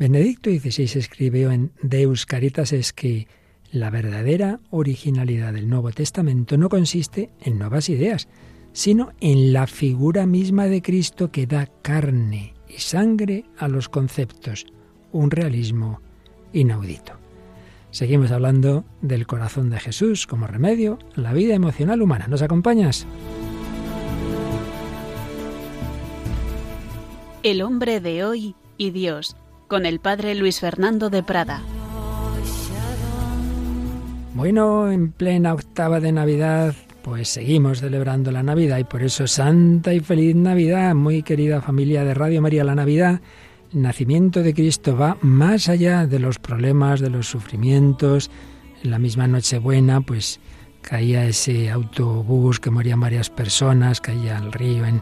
Benedicto XVI escribió en Deus Caritas es que la verdadera originalidad del Nuevo Testamento no consiste en nuevas ideas, sino en la figura misma de Cristo que da carne y sangre a los conceptos, un realismo inaudito. Seguimos hablando del corazón de Jesús como remedio a la vida emocional humana. ¿Nos acompañas? El hombre de hoy y Dios, con el padre Luis Fernando de Prada. Bueno, en plena octava de Navidad, pues seguimos celebrando la Navidad y por eso Santa y feliz Navidad, muy querida familia de Radio María la Navidad. El nacimiento de Cristo va más allá de los problemas, de los sufrimientos. En la misma Nochebuena, pues caía ese autobús que morían varias personas, caía al río en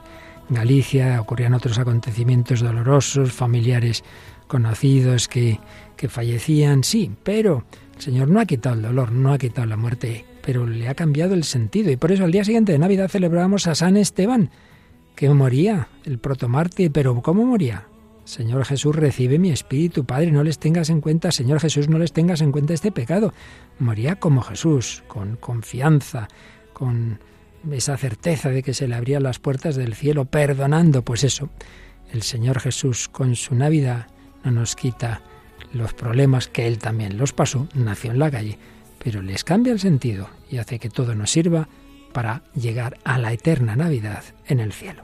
Galicia, ocurrían otros acontecimientos dolorosos, familiares conocidos que, que fallecían, sí, pero el Señor no ha quitado el dolor, no ha quitado la muerte, pero le ha cambiado el sentido. Y por eso al día siguiente de Navidad celebramos a San Esteban, que moría, el protomártir. Pero ¿cómo moría? Señor Jesús, recibe mi espíritu, Padre, no les tengas en cuenta, Señor Jesús, no les tengas en cuenta este pecado. Moría como Jesús, con confianza, con esa certeza de que se le abrían las puertas del cielo, perdonando, pues eso, el Señor Jesús con su Navidad no nos quita los problemas que él también los pasó, nació en la calle, pero les cambia el sentido y hace que todo nos sirva para llegar a la eterna Navidad en el cielo.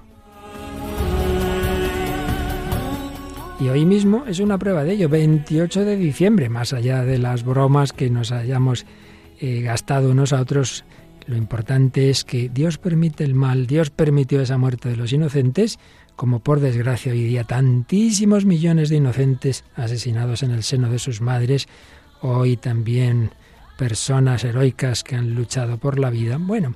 Y hoy mismo es una prueba de ello, 28 de diciembre, más allá de las bromas que nos hayamos eh, gastado unos a otros, lo importante es que Dios permite el mal, Dios permitió esa muerte de los inocentes como por desgracia hoy día tantísimos millones de inocentes asesinados en el seno de sus madres, hoy también personas heroicas que han luchado por la vida. Bueno,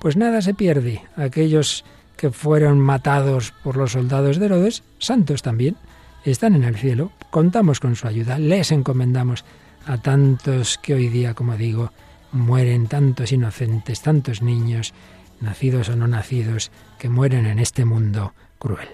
pues nada se pierde. Aquellos que fueron matados por los soldados de Herodes, santos también, están en el cielo. Contamos con su ayuda, les encomendamos a tantos que hoy día, como digo, mueren, tantos inocentes, tantos niños, nacidos o no nacidos, que mueren en este mundo cruel.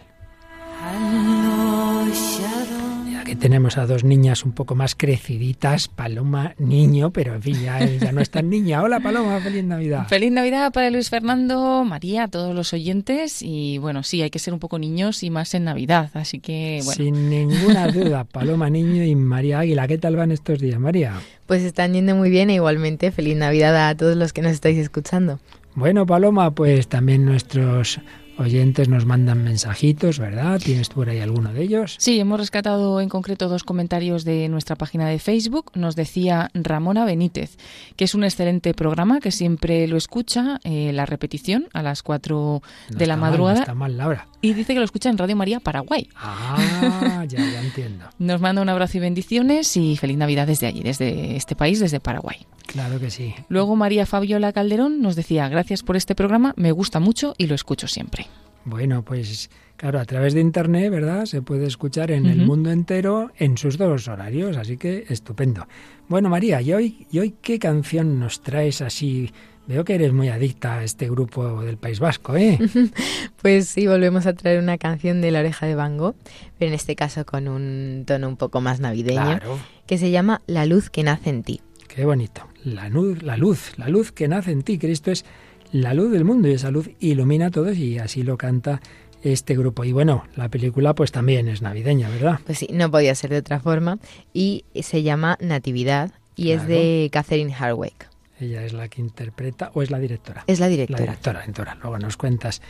Y aquí tenemos a dos niñas un poco más creciditas, Paloma, niño, pero en fin, ya, no es tan niña. Hola Paloma, feliz Navidad. Feliz Navidad para Luis Fernando, María, todos los oyentes. Y bueno, sí, hay que ser un poco niños y más en Navidad, así que bueno. Sin ninguna duda, Paloma Niño y María Águila. ¿Qué tal van estos días, María? Pues están yendo muy bien e igualmente feliz Navidad a todos los que nos estáis escuchando. Bueno, Paloma, pues también nuestros oyentes nos mandan mensajitos, ¿verdad? ¿Tienes por ahí alguno de ellos? Sí, hemos rescatado en concreto dos comentarios de nuestra página de Facebook. Nos decía Ramona Benítez, que es un excelente programa, que siempre lo escucha, eh, la repetición a las 4 de la madrugada. está mal, Laura. Y dice que lo escucha en Radio María Paraguay. Ah, ya, ya entiendo. Nos manda un abrazo y bendiciones y feliz Navidad desde allí, desde este país, desde Paraguay. Claro que sí. Luego María Fabiola Calderón nos decía, gracias por este programa, me gusta mucho y lo escucho siempre. Bueno, pues claro, a través de Internet, ¿verdad? Se puede escuchar en el mundo entero en sus dos horarios, así que estupendo. Bueno, María, ¿y hoy, ¿y hoy qué canción nos traes así? Veo que eres muy adicta a este grupo del País Vasco, ¿eh? pues sí, volvemos a traer una canción de La Oreja de Bango, pero en este caso con un tono un poco más navideño, que se llama La luz que nace en ti. Qué bonito. La luz, la luz, la luz que nace en ti. Cristo es la luz del mundo y esa luz ilumina a todos y así lo canta este grupo. Y bueno, la película pues también es navideña, ¿verdad? Pues sí, no podía ser de otra forma. Y se llama Natividad y es de Catherine Hardwick. Ella es la que interpreta o es la directora. Es la directora. La directora, directora. Luego nos cuentas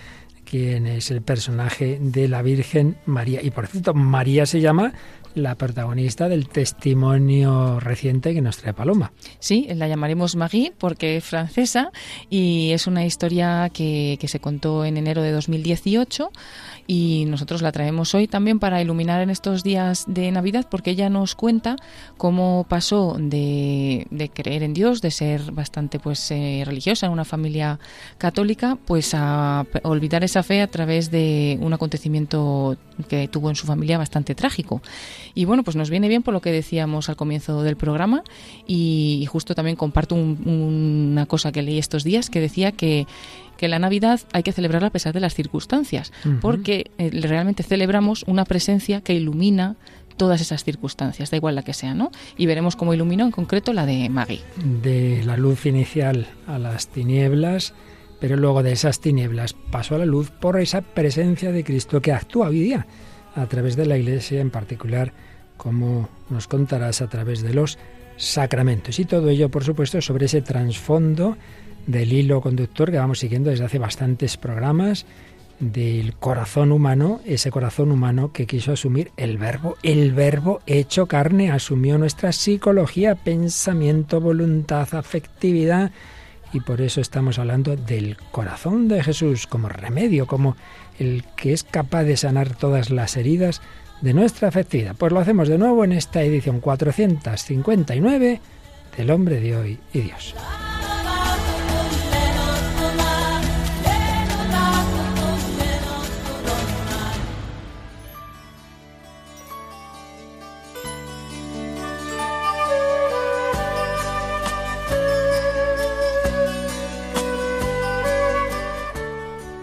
quién es el personaje de la Virgen María. Y por cierto, María se llama la protagonista del testimonio reciente que nos trae Paloma. Sí, la llamaremos Marie porque es francesa y es una historia que, que se contó en enero de 2018 y nosotros la traemos hoy también para iluminar en estos días de Navidad porque ella nos cuenta cómo pasó de, de creer en Dios, de ser bastante pues eh, religiosa en una familia católica, pues a olvidar esa fe a través de un acontecimiento que tuvo en su familia bastante trágico. Y bueno, pues nos viene bien por lo que decíamos al comienzo del programa y, justo también comparto una cosa que leí estos días que decía que que la Navidad hay que celebrarla a pesar de las circunstancias, porque eh, realmente celebramos una presencia que ilumina todas esas circunstancias, da igual la que sea, ¿no? Y veremos cómo iluminó en concreto la de Maggie. De la luz inicial a las tinieblas, pero luego de esas tinieblas pasó a la luz por esa presencia de Cristo que actúa hoy día a través de la Iglesia, en particular, como nos contarás, a través de los sacramentos. Y todo ello, por supuesto, sobre ese trasfondo del hilo conductor que vamos siguiendo desde hace bastantes programas del corazón humano, ese corazón humano que quiso asumir el verbo, el verbo hecho carne, asumió nuestra psicología, pensamiento, voluntad, afectividad, y por eso estamos hablando del corazón de Jesús como remedio, como el que es capaz de sanar todas las heridas de nuestra afectividad. Pues lo hacemos de nuevo en esta edición 459 del hombre de hoy y Dios.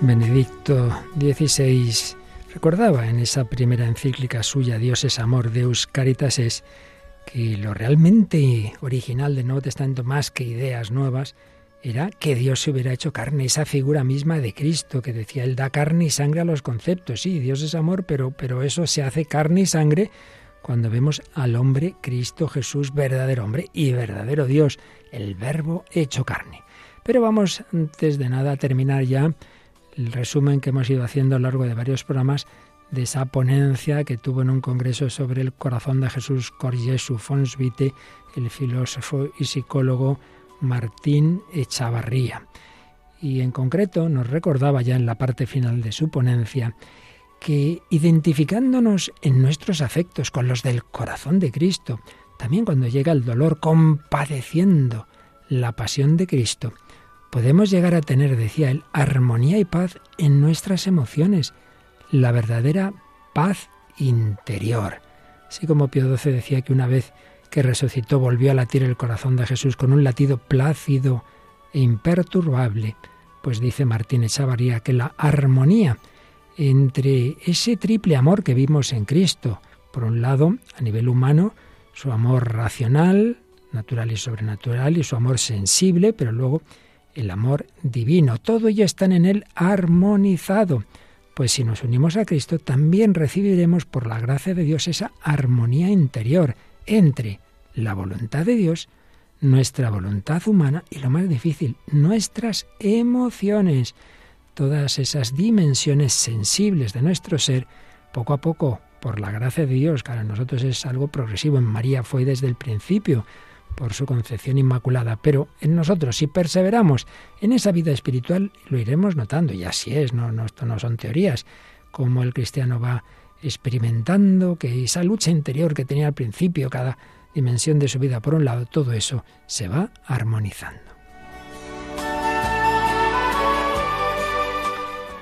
Benedicto recordaba en esa primera encíclica suya, Dios es amor, Deus Caritas es, que lo realmente original del Nuevo Testamento, más que ideas nuevas, era que Dios se hubiera hecho carne, esa figura misma de Cristo, que decía, Él da carne y sangre a los conceptos. Sí, Dios es amor, pero, pero eso se hace carne y sangre cuando vemos al hombre, Cristo Jesús, verdadero hombre y verdadero Dios, el verbo hecho carne. Pero vamos, antes de nada, a terminar ya el resumen que hemos ido haciendo a lo largo de varios programas de esa ponencia que tuvo en un congreso sobre el corazón de Jesús Corjesu Fonsvite, el filósofo y psicólogo Martín Echavarría. Y en concreto nos recordaba ya en la parte final de su ponencia que identificándonos en nuestros afectos con los del corazón de Cristo, también cuando llega el dolor, compadeciendo la pasión de Cristo, podemos llegar a tener, decía él, armonía y paz en nuestras emociones, la verdadera paz interior. Así como Pío XII decía que una vez que resucitó volvió a latir el corazón de Jesús con un latido plácido e imperturbable, pues dice Martín Echavarría que la armonía entre ese triple amor que vimos en Cristo, por un lado, a nivel humano, su amor racional, natural y sobrenatural, y su amor sensible, pero luego el amor divino. Todo ello está en él armonizado. Pues si nos unimos a Cristo, también recibiremos por la gracia de Dios esa armonía interior entre la voluntad de Dios, nuestra voluntad humana y lo más difícil, nuestras emociones. Todas esas dimensiones sensibles de nuestro ser, poco a poco, por la gracia de Dios, que para nosotros es algo progresivo. En María fue desde el principio por su concepción inmaculada, pero en nosotros, si perseveramos en esa vida espiritual, lo iremos notando, y así es, no, no, esto no son teorías, como el cristiano va experimentando que esa lucha interior que tenía al principio, cada dimensión de su vida por un lado, todo eso se va armonizando.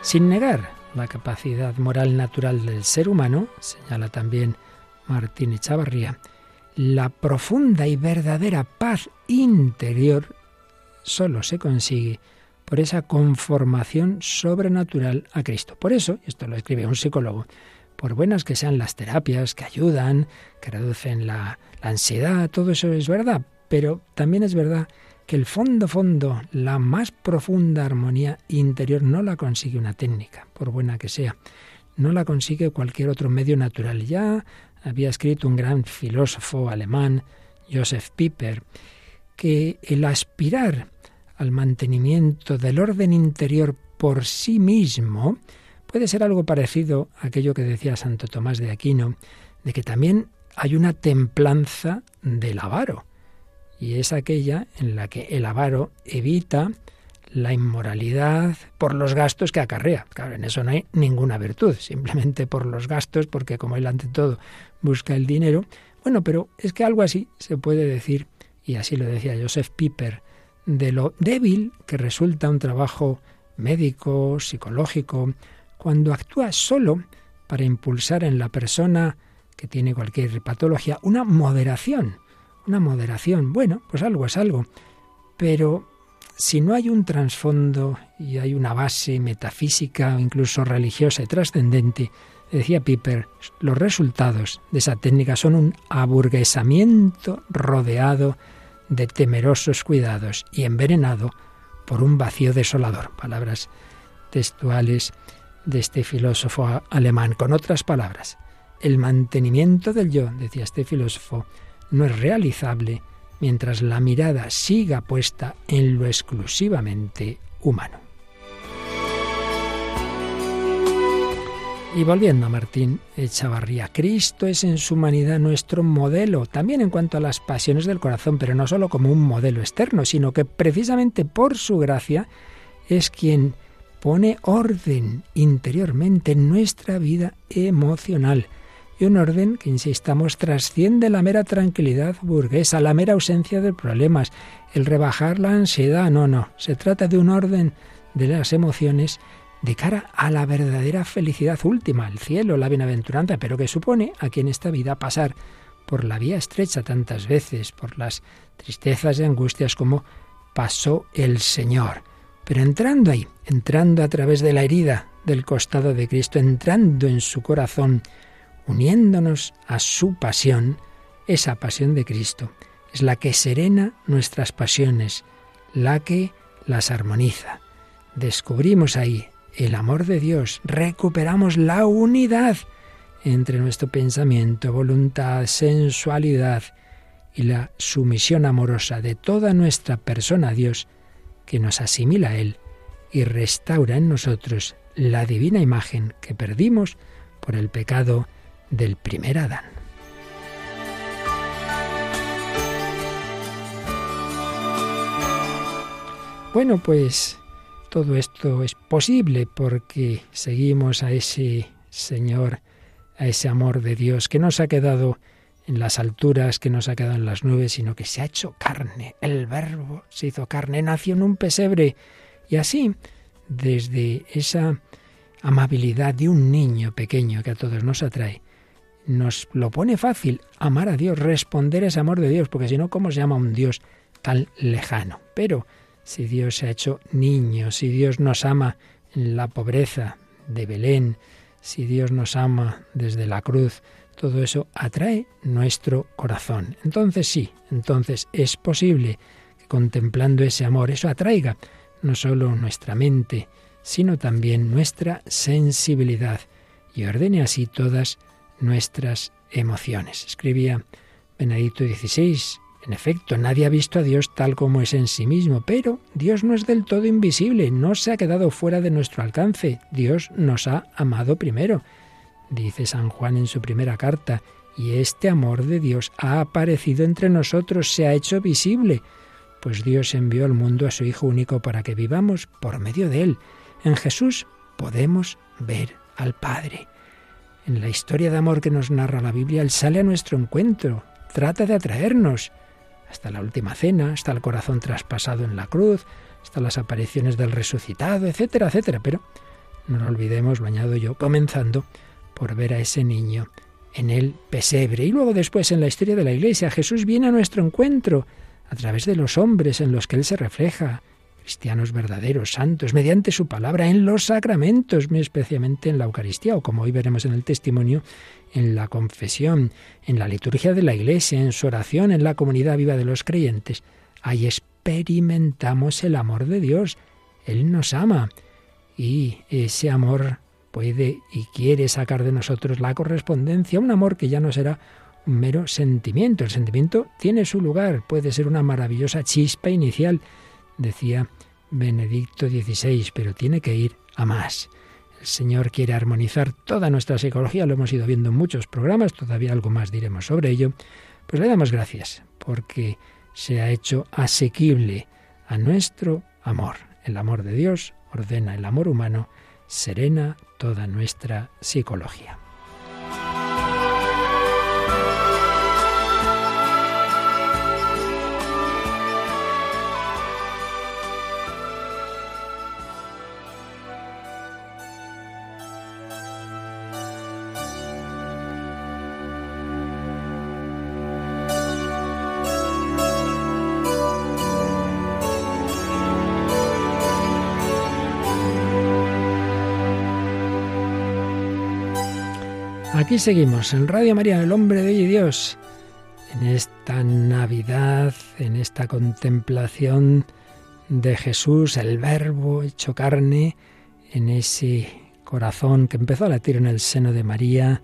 Sin negar la capacidad moral natural del ser humano, señala también Martín Echavarría, la profunda y verdadera paz interior solo se consigue por esa conformación sobrenatural a Cristo. Por eso, esto lo escribe un psicólogo, por buenas que sean las terapias que ayudan, que reducen la, la ansiedad, todo eso es verdad, pero también es verdad que el fondo fondo, la más profunda armonía interior no la consigue una técnica, por buena que sea, no la consigue cualquier otro medio natural. Ya había escrito un gran filósofo alemán, Joseph Pieper, que el aspirar al mantenimiento del orden interior por sí mismo puede ser algo parecido a aquello que decía Santo Tomás de Aquino, de que también hay una templanza del avaro, y es aquella en la que el avaro evita la inmoralidad por los gastos que acarrea. Claro, en eso no hay ninguna virtud, simplemente por los gastos, porque como él ante todo busca el dinero. Bueno, pero es que algo así se puede decir, y así lo decía Joseph Piper, de lo débil que resulta un trabajo médico, psicológico, cuando actúa solo para impulsar en la persona que tiene cualquier patología una moderación. Una moderación. Bueno, pues algo es algo. Pero si no hay un trasfondo y hay una base metafísica o incluso religiosa y trascendente, Decía Piper, los resultados de esa técnica son un aburguesamiento rodeado de temerosos cuidados y envenenado por un vacío desolador. Palabras textuales de este filósofo alemán. Con otras palabras, el mantenimiento del yo, decía este filósofo, no es realizable mientras la mirada siga puesta en lo exclusivamente humano. Y volviendo a Martín Echavarría, Cristo es en su humanidad nuestro modelo, también en cuanto a las pasiones del corazón, pero no solo como un modelo externo, sino que precisamente por su gracia es quien pone orden interiormente en nuestra vida emocional. Un orden que, insistamos, trasciende la mera tranquilidad burguesa, la mera ausencia de problemas, el rebajar la ansiedad. No, no, se trata de un orden de las emociones de cara a la verdadera felicidad última, el cielo, la bienaventuranza, pero que supone aquí en esta vida pasar por la vía estrecha tantas veces, por las tristezas y angustias como pasó el Señor. Pero entrando ahí, entrando a través de la herida del costado de Cristo, entrando en su corazón, uniéndonos a su pasión, esa pasión de Cristo es la que serena nuestras pasiones, la que las armoniza. Descubrimos ahí el amor de Dios, recuperamos la unidad entre nuestro pensamiento, voluntad, sensualidad y la sumisión amorosa de toda nuestra persona a Dios, que nos asimila a Él y restaura en nosotros la divina imagen que perdimos por el pecado del primer Adán. Bueno, pues todo esto es posible porque seguimos a ese Señor, a ese amor de Dios que no se ha quedado en las alturas, que no se ha quedado en las nubes, sino que se ha hecho carne. El verbo se hizo carne, nació en un pesebre. Y así, desde esa amabilidad de un niño pequeño que a todos nos atrae, nos lo pone fácil amar a Dios, responder ese amor de Dios, porque si no, ¿cómo se llama un Dios tan lejano? Pero si Dios se ha hecho niño, si Dios nos ama en la pobreza de Belén, si Dios nos ama desde la cruz, todo eso atrae nuestro corazón. Entonces sí, entonces es posible que contemplando ese amor eso atraiga no solo nuestra mente, sino también nuestra sensibilidad y ordene así todas nuestras emociones. Escribía Benedicto XVI en efecto, nadie ha visto a Dios tal como es en sí mismo, pero Dios no es del todo invisible, no se ha quedado fuera de nuestro alcance, Dios nos ha amado primero, dice San Juan en su primera carta, y este amor de Dios ha aparecido entre nosotros, se ha hecho visible, pues Dios envió al mundo a su Hijo único para que vivamos por medio de Él. En Jesús podemos ver al Padre. En la historia de amor que nos narra la Biblia, Él sale a nuestro encuentro, trata de atraernos, hasta la última cena, hasta el corazón traspasado en la cruz, hasta las apariciones del resucitado, etcétera, etcétera. Pero no lo olvidemos, lo añado yo, comenzando por ver a ese niño en el pesebre. Y luego después en la historia de la Iglesia, Jesús viene a nuestro encuentro a través de los hombres en los que Él se refleja, cristianos verdaderos, santos, mediante su palabra, en los sacramentos, muy especialmente en la Eucaristía, o como hoy veremos en el testimonio, en la confesión, en la liturgia de la Iglesia, en su oración, en la comunidad viva de los creyentes. Ahí experimentamos el amor de Dios. Él nos ama y ese amor puede y quiere sacar de nosotros la correspondencia, un amor que ya no será un mero sentimiento. El sentimiento tiene su lugar, puede ser una maravillosa chispa inicial, decía Benedicto XVI, pero tiene que ir a más. El Señor quiere armonizar toda nuestra psicología, lo hemos ido viendo en muchos programas, todavía algo más diremos sobre ello. Pues le damos gracias porque se ha hecho asequible a nuestro amor. El amor de Dios ordena el amor humano, serena toda nuestra psicología. Seguimos en Radio María, el hombre de Dios, en esta Navidad, en esta contemplación de Jesús, el Verbo hecho carne, en ese corazón que empezó a latir en el seno de María,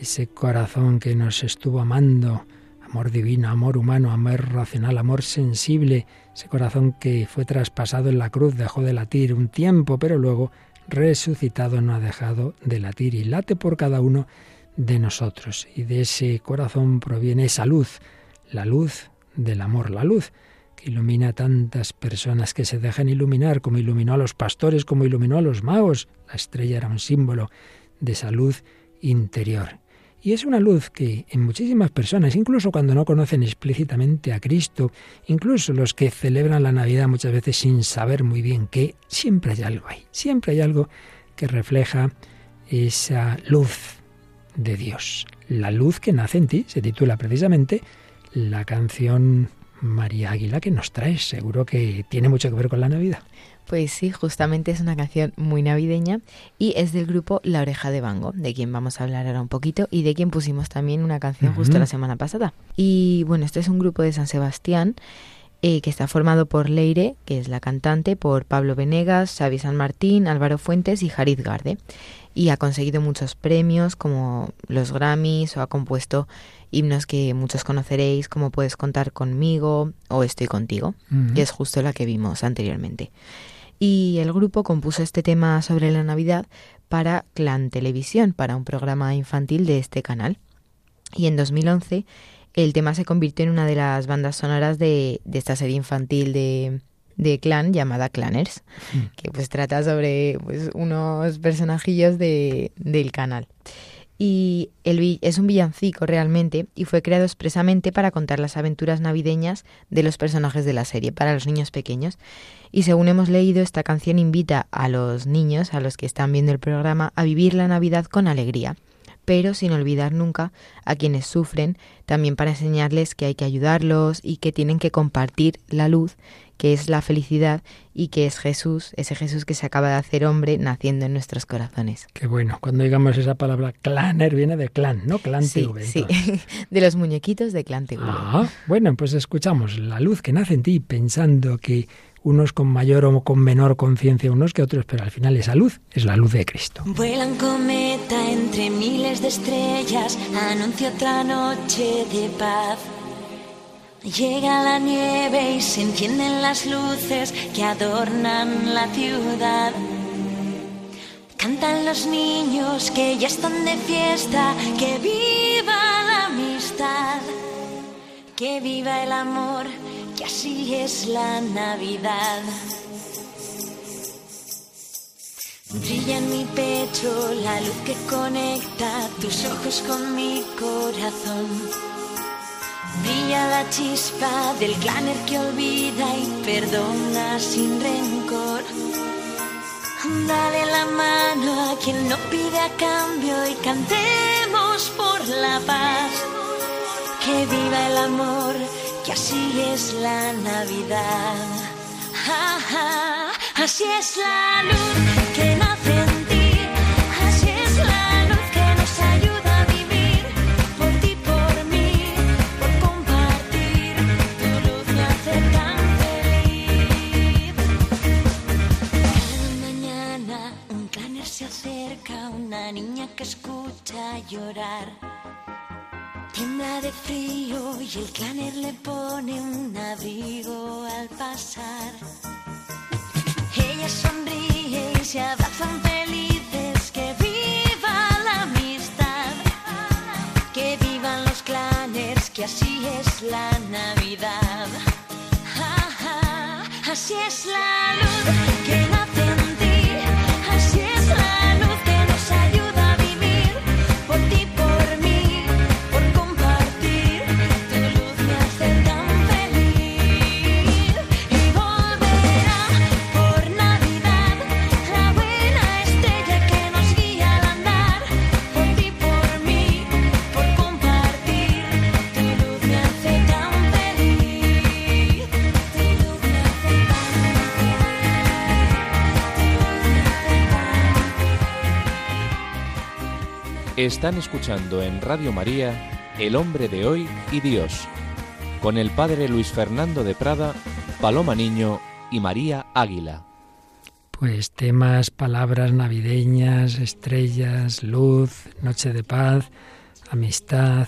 ese corazón que nos estuvo amando, amor divino, amor humano, amor racional, amor sensible, ese corazón que fue traspasado en la cruz, dejó de latir un tiempo, pero luego resucitado no ha dejado de latir. Y late por cada uno de nosotros. Y de ese corazón proviene esa luz, la luz del amor, la luz que ilumina a tantas personas que se dejan iluminar, como iluminó a los pastores, como iluminó a los magos. La estrella era un símbolo de esa luz interior. Y es una luz que en muchísimas personas, incluso cuando no conocen explícitamente a Cristo, incluso los que celebran la Navidad muchas veces sin saber muy bien qué, siempre hay algo ahí, siempre hay algo que refleja esa luz de Dios. La luz que nace en ti, se titula precisamente la canción María Águila que nos trae. Seguro que tiene mucho que ver con la Navidad. Pues sí, justamente es una canción muy navideña y es del grupo La Oreja de Bango, de quien vamos a hablar ahora un poquito y de quien pusimos también una canción justo la semana pasada. Y bueno, este es un grupo de San Sebastián eh, que está formado por Leire, que es la cantante, por Pablo Venegas, Xavi San Martín, Álvaro Fuentes y Jarid Garde. Y ha conseguido muchos premios como los Grammys o ha compuesto himnos que muchos conoceréis como Puedes contar conmigo o Estoy contigo, que es justo la que vimos anteriormente. Y el grupo compuso este tema sobre la Navidad para Clan Televisión, para un programa infantil de este canal. Y en 2011 el tema se convirtió en una de las bandas sonoras de, esta serie infantil de, de Clan llamada Clanners, mm. que pues trata sobre pues, unos personajillos de, del canal. Y el, es un villancico realmente y fue creado expresamente para contar las aventuras navideñas de los personajes de la serie, para los niños pequeños. Y según hemos leído, esta canción invita a los niños, a los que están viendo el programa, a vivir la Navidad con alegría pero sin olvidar nunca a quienes sufren, también para enseñarles que hay que ayudarlos y que tienen que compartir la luz, que es la felicidad y que es Jesús, ese Jesús que se acaba de hacer hombre naciendo en nuestros corazones. Qué bueno, cuando digamos esa palabra claner viene de clan, ¿no? Clan sí, sí, de los muñequitos de clan Ah, bueno, pues escuchamos la luz que nace en ti pensando que unos con mayor o con menor conciencia unos que otros, pero al final esa luz es la luz de Cristo. Vuelan cometa entre miles de estrellas, anuncia otra noche de paz. Llega la nieve y se encienden las luces que adornan la ciudad. Cantan los niños que ya están de fiesta, que viva la amistad, que viva el amor y así es la Navidad. Brilla en mi pecho la luz que conecta tus ojos con mi corazón. Brilla la chispa del claner que olvida y perdona sin rencor. Dale la mano a quien no pide a cambio y cantemos por la paz. Que viva el amor que así es la Navidad. así es la luz que nace en ti, así es la luz que nos ayuda a vivir por ti, por mí, por compartir. Tu luz me hace tan feliz. Cada mañana un claner se acerca, una niña que escucha llorar. Tiembla de frío y el claner le pone un abrigo al pasar. Ella sonríe y se abrazan felices. Que viva la amistad, que vivan los claners, que así es la Navidad. así es la luz que nace Están escuchando en Radio María El hombre de hoy y Dios, con el padre Luis Fernando de Prada, Paloma Niño y María Águila. Pues temas, palabras navideñas, estrellas, luz, noche de paz, amistad,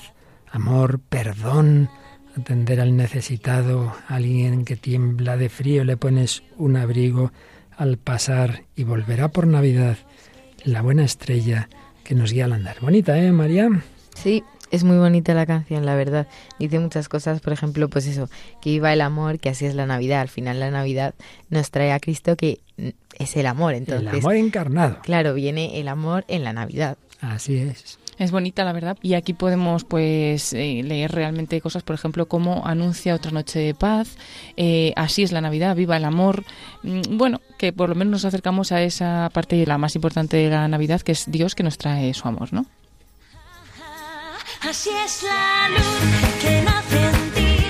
amor, perdón, atender al necesitado, alguien que tiembla de frío, le pones un abrigo al pasar y volverá por Navidad la buena estrella que nos guía al andar. Bonita, ¿eh, María? Sí, es muy bonita la canción, la verdad. Dice muchas cosas, por ejemplo, pues eso, que viva el amor, que así es la Navidad. Al final la Navidad nos trae a Cristo que es el amor. Entonces, el amor encarnado. Claro, viene el amor en la Navidad. Así es. Es bonita, la verdad. Y aquí podemos pues eh, leer realmente cosas, por ejemplo, como anuncia otra noche de paz, eh, así es la Navidad, viva el amor. Mm, Bueno, que por lo menos nos acercamos a esa parte, la más importante de la Navidad, que es Dios que nos trae su amor, ¿no? Así es la luz que nace en ti.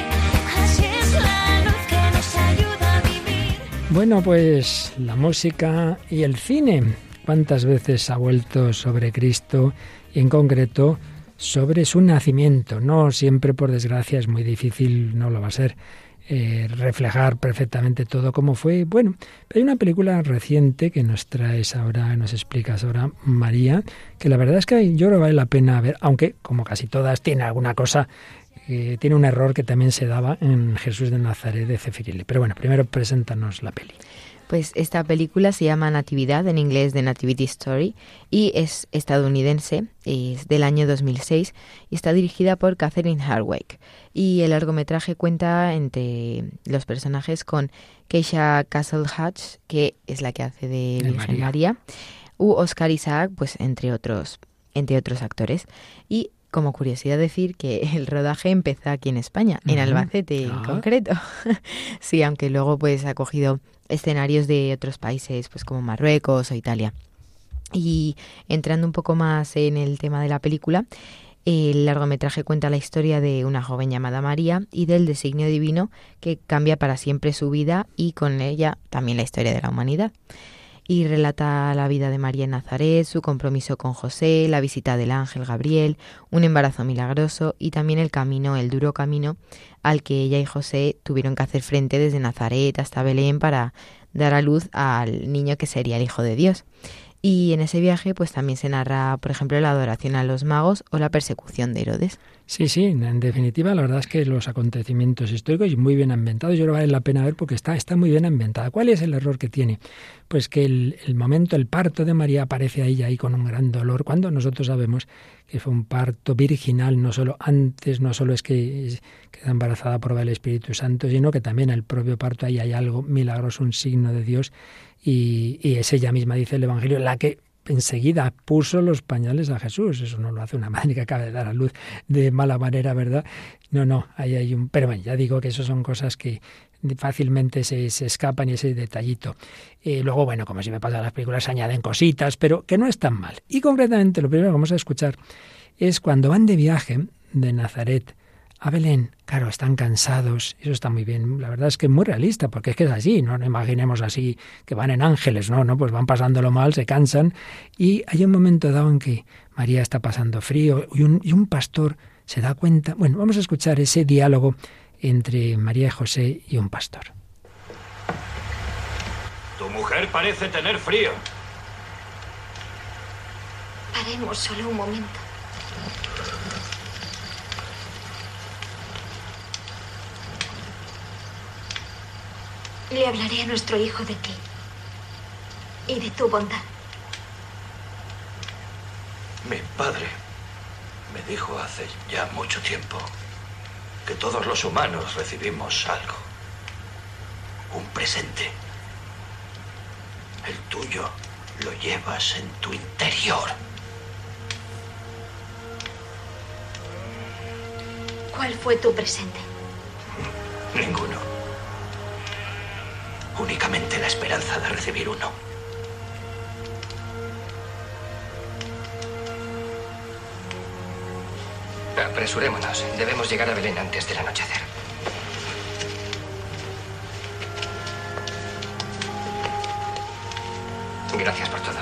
Así es la luz que nos ayuda a vivir. Bueno, pues la música y el cine. ¿Cuántas veces ha vuelto sobre Cristo y en concreto sobre su nacimiento? No siempre, por desgracia, es muy difícil, no lo va a ser, eh, reflejar perfectamente todo como fue. Bueno, hay una película reciente que nos traes ahora, nos explicas ahora, María, que la verdad es que yo creo que vale la pena ver, aunque como casi todas tiene alguna cosa eh, tiene un error que también se daba en Jesús de Nazaret de Cefirile. Pero bueno, primero preséntanos la peli. Pues esta película se llama Natividad, en inglés The Nativity Story, y es estadounidense, es del año 2006 y está dirigida por Catherine Hardwicke. Y el largometraje cuenta entre los personajes con Keisha Castle Hatch, que es la que hace de De Virgen María. María, u Oscar Isaac, pues entre otros, entre otros actores. Y como curiosidad decir que el rodaje empezó aquí en España, en. Albacete en Ah. concreto. sí, aunque luego pues ha cogido escenarios de otros países, pues como Marruecos o Italia. Y entrando un poco más en el tema de la película, el largometraje cuenta la historia de una joven llamada María y del designio divino que cambia para siempre su vida y con ella también la historia de la humanidad. Y relata la vida de María en Nazaret, su compromiso con José, la visita del ángel Gabriel, un embarazo milagroso y también el camino, el duro camino al que ella y José tuvieron que hacer frente desde Nazaret hasta Belén para dar a luz al niño que sería el Hijo de Dios. Y en ese viaje pues también se narra, por ejemplo, la adoración a los magos o la persecución de Herodes. Sí, sí, en definitiva, la verdad es que los acontecimientos históricos y muy bien ambientados, yo creo vale la pena ver porque está, está muy bien ambientada. ¿Cuál es el error que tiene? Pues que el, el momento, el parto de María aparece ahí, ahí con un gran dolor, cuando nosotros sabemos que fue un parto virginal, no solo antes, no solo es que queda embarazada por el Espíritu Santo, sino que también el propio parto ahí hay algo milagroso, un signo de Dios, y, es ella misma, dice el Evangelio, la que enseguida puso los pañales a Jesús. Eso no lo hace una madre que acaba de dar a luz de mala manera, ¿verdad? No, no, ahí hay un... Pero bueno, ya digo que eso son cosas que fácilmente se, se escapan y ese detallito. Eh, luego, bueno, como si me pasa en las películas, añaden cositas, pero que no es tan mal. Y concretamente, lo primero que vamos a escuchar es cuando van de viaje de Nazaret a Belén. Claro, están cansados, eso está muy bien. La verdad es que es muy realista, porque es que es así, no imaginemos así que van en ángeles, no, no, pues van pasándolo mal, se cansan. Y hay un momento dado en que María está pasando frío y un, y un pastor se da cuenta. Bueno, vamos a escuchar ese diálogo entre María y José y un pastor. Tu mujer parece tener frío. Paremos solo un momento. Le hablaré a nuestro hijo de ti y de tu bondad. Mi padre me dijo hace ya mucho tiempo que todos los humanos recibimos algo. Un presente. El tuyo lo llevas en tu interior. ¿Cuál fue tu presente? Ninguno. Únicamente la esperanza de recibir uno. Apresurémonos. Debemos llegar a Belén antes del anochecer. Gracias por todo.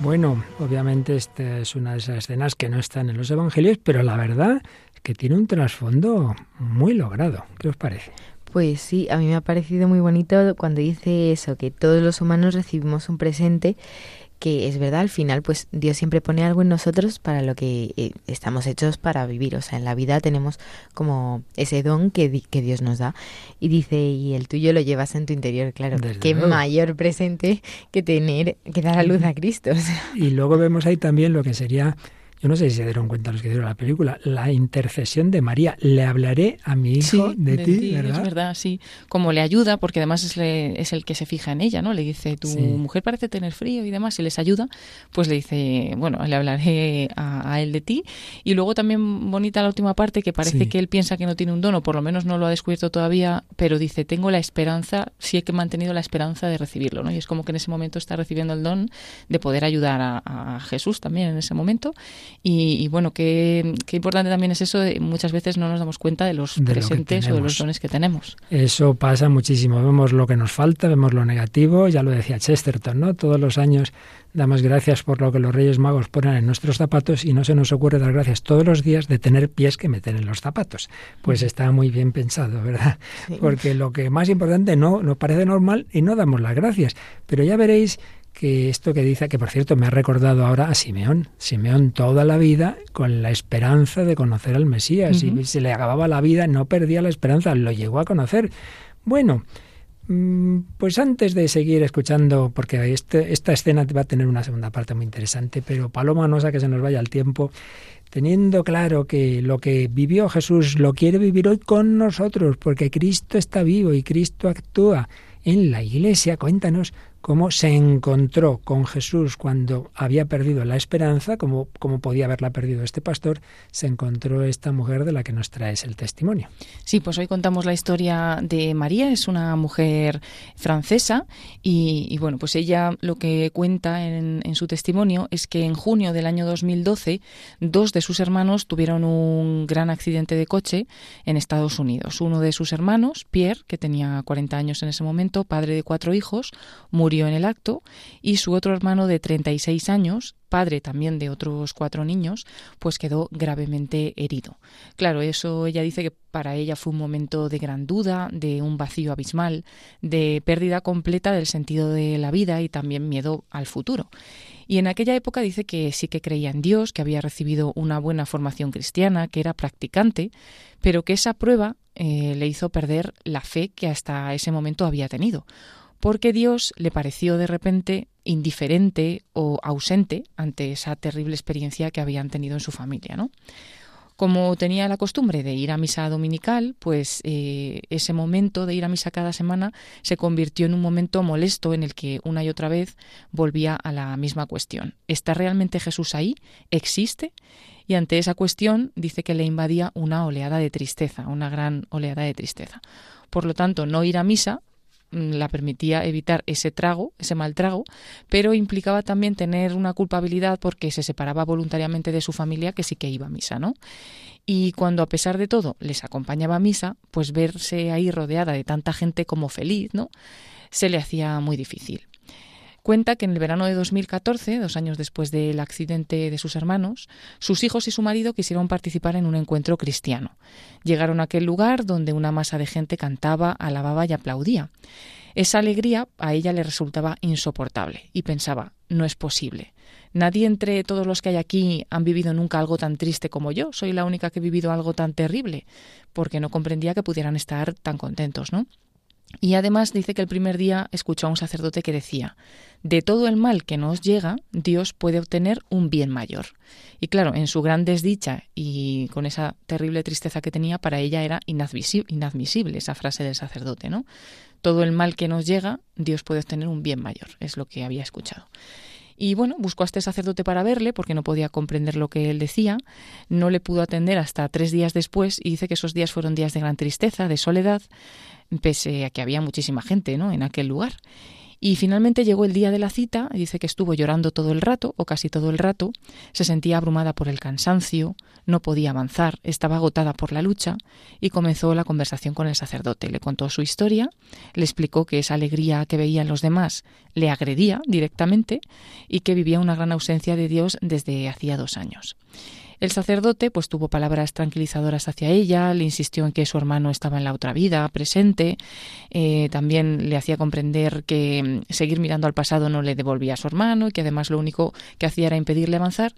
Bueno, obviamente esta es una de esas escenas que no están en los evangelios, pero la verdad es que tiene un trasfondo muy logrado. ¿Qué os parece? Pues sí, a mí me ha parecido muy bonito cuando dice eso, que todos los humanos recibimos un presente que es verdad, al final pues Dios siempre pone algo en nosotros para lo que eh, estamos hechos para vivir, o sea, en la vida tenemos como ese don que, di- que Dios nos da. Y dice, y el tuyo lo llevas en tu interior, claro, Desde qué luego. mayor presente que tener, que dar a luz a Cristo, o sea, Y luego vemos ahí también lo que sería, yo no sé si se dieron cuenta los que vieron la película, la intercesión de María. Le hablaré a mi hijo Sí, de, ti, ¿verdad? Es verdad, sí. Como le ayuda, porque además es, le- es el que se fija en ella, ¿no? Le dice, tu Sí. mujer parece tener frío y demás, y les ayuda, pues le dice, bueno, le hablaré a, a él de ti. Y luego también bonita la última parte, que parece Sí. que él piensa que no tiene un don, o por lo menos no lo ha descubierto todavía, pero dice, tengo la esperanza, sí que he mantenido la esperanza de recibirlo, ¿no? Y es como que en ese momento está recibiendo el don de poder ayudar a, a Jesús también en ese momento. Y, y bueno, qué, qué importante también es eso, de, muchas veces no nos damos cuenta de los De lo que presentes o de los dones que tenemos. Eso pasa muchísimo. Vemos lo que nos falta, vemos lo negativo. Ya lo decía Chesterton, ¿no? Todos los años damos gracias por lo que los Reyes Magos ponen en nuestros zapatos y no se nos ocurre dar gracias todos los días de tener pies que meter en los zapatos. Pues está muy bien pensado, ¿verdad? Sí. Porque lo que más importante no nos parece normal y no damos las gracias. Pero ya veréis que esto que dice, que por cierto me ha recordado ahora a Simeón. Simeón toda la vida con la esperanza de conocer al Mesías. Y se le acababa la vida, no perdía la esperanza, lo llegó a conocer. Bueno, mm, pues antes de seguir escuchando, porque este, esta escena va a tener una segunda parte muy interesante, pero Paloma no sea que se nos vaya el tiempo, teniendo claro que lo que vivió Jesús lo quiere vivir hoy con nosotros, porque Cristo está vivo y Cristo actúa en la iglesia. Cuéntanos cómo se encontró con Jesús cuando había perdido la esperanza, como, como podía haberla perdido este pastor, se encontró esta mujer de la que nos traes el testimonio. Sí, pues hoy contamos la historia de María, es una mujer francesa y, bueno, pues ella lo que cuenta en, su testimonio es que en junio del año 2012 dos de sus hermanos tuvieron un gran accidente de coche en Estados Unidos. Uno de sus hermanos, Pierre, que tenía 40 años en ese momento, padre de cuatro hijos, en el acto y su otro hermano de 36 años, padre también de otros cuatro niños, pues quedó gravemente herido. Claro, eso ella dice que para ella fue un momento de gran duda, de un vacío abismal, de pérdida completa del sentido de la vida y también miedo al futuro. Y en aquella época dice que sí que creía en Dios, que había recibido una buena formación cristiana, que era practicante, pero que esa prueba eh, le hizo perder la fe que hasta ese momento había tenido porque Dios le pareció de repente indiferente o ausente ante esa terrible experiencia que habían tenido en su familia, ¿no? Como tenía la costumbre de ir a misa dominical, pues eh, ese momento de ir a misa cada semana se convirtió en un momento molesto en el que una y otra vez volvía a la misma cuestión. ¿Está realmente Jesús ahí? ¿Existe? Y ante esa cuestión dice que le invadía una oleada de tristeza, una gran oleada de tristeza. Por lo tanto, no ir a misa la permitía evitar ese trago, ese mal trago, pero implicaba también tener una culpabilidad porque se separaba voluntariamente de su familia que sí que iba a misa, ¿no? Y cuando a pesar de todo les acompañaba a misa, pues verse ahí rodeada de tanta gente como feliz, ¿no? Se le hacía muy difícil. Cuenta que en el verano de 2014, dos años después del accidente de sus hermanos, sus hijos y su marido quisieron participar en un encuentro cristiano. Llegaron a aquel lugar donde una masa de gente cantaba, alababa y aplaudía. Esa alegría a ella le resultaba insoportable y pensaba, no es posible. Nadie entre todos los que hay aquí han vivido nunca algo tan triste como yo. Soy la única que he vivido algo tan terrible, porque no comprendía que pudieran estar tan contentos, ¿no? Y además dice que el primer día escuchó a un sacerdote que decía, de todo el mal que nos llega, Dios puede obtener un bien mayor. Y claro, en su gran desdicha y con esa terrible tristeza que tenía, para ella era inadmisible, esa frase del sacerdote, ¿no? Todo el mal que nos llega, Dios puede obtener un bien mayor, es lo que había escuchado. Y bueno, buscó a este sacerdote para verle porque no podía comprender lo que él decía. No le pudo atender hasta tres días después y dice que esos días fueron días de gran tristeza, de soledad, pese a que había muchísima gente ¿no? en aquel lugar. Y finalmente llegó el día de la cita, dice que estuvo llorando todo el rato, o casi todo el rato, se sentía abrumada por el cansancio, no podía avanzar, estaba agotada por la lucha, y comenzó la conversación con el sacerdote. Le contó su historia, le explicó que esa alegría que veía en los demás le agredía directamente y que vivía una gran ausencia de Dios desde hacía dos años. El sacerdote pues tuvo palabras tranquilizadoras hacia ella, le insistió en que su hermano estaba en la otra vida, presente, eh, también le hacía comprender que mm, seguir mirando al pasado no le devolvía a su hermano y que además lo único que hacía era impedirle avanzar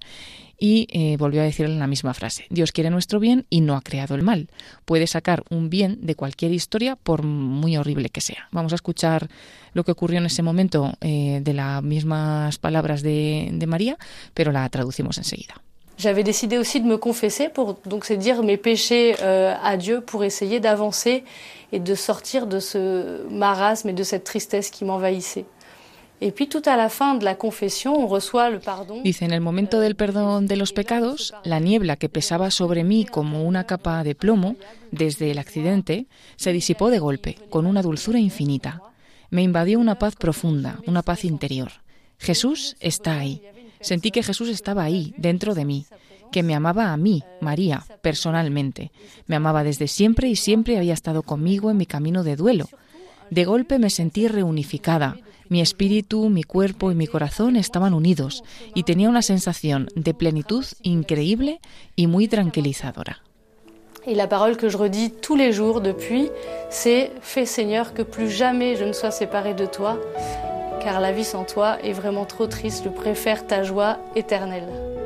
y eh, volvió a decirle la misma frase. Dios quiere nuestro bien y no ha creado el mal. Puede sacar un bien de cualquier historia por muy horrible que sea. Vamos a escuchar lo que ocurrió en ese momento eh, de las mismas palabras de, de María, pero la traducimos enseguida. J'avais décidé aussi de me confesser pour donc c'est dire mes péchés euh, à Dieu pour essayer d'avancer et de sortir de ce marasme et de cette tristesse qui m'envahissait. Et puis tout à la fin de la confession, on reçoit le pardon. Dice, en el momento del perdón de los pecados, la niebla que pesaba sobre mí como una capa de plomo desde el accidente se disipó de golpe, con una dulzura infinita. Me invadió una paz profunda, una paz interior. Jesús está ahí. Sentí que Jesús estaba ahí, dentro de mí, que me amaba a mí, María, personalmente. Me amaba desde siempre y siempre había estado conmigo en mi camino de duelo. De golpe me sentí reunificada. Mi espíritu, mi cuerpo y mi corazón estaban unidos y tenía una sensación de plenitud increíble y muy tranquilizadora. Et la parole que je redis tous les jours depuis, c'est Fais Seigneur que plus jamais je ne sois séparée de toi, car la vie sans toi est vraiment trop triste, je préfère ta joie éternelle.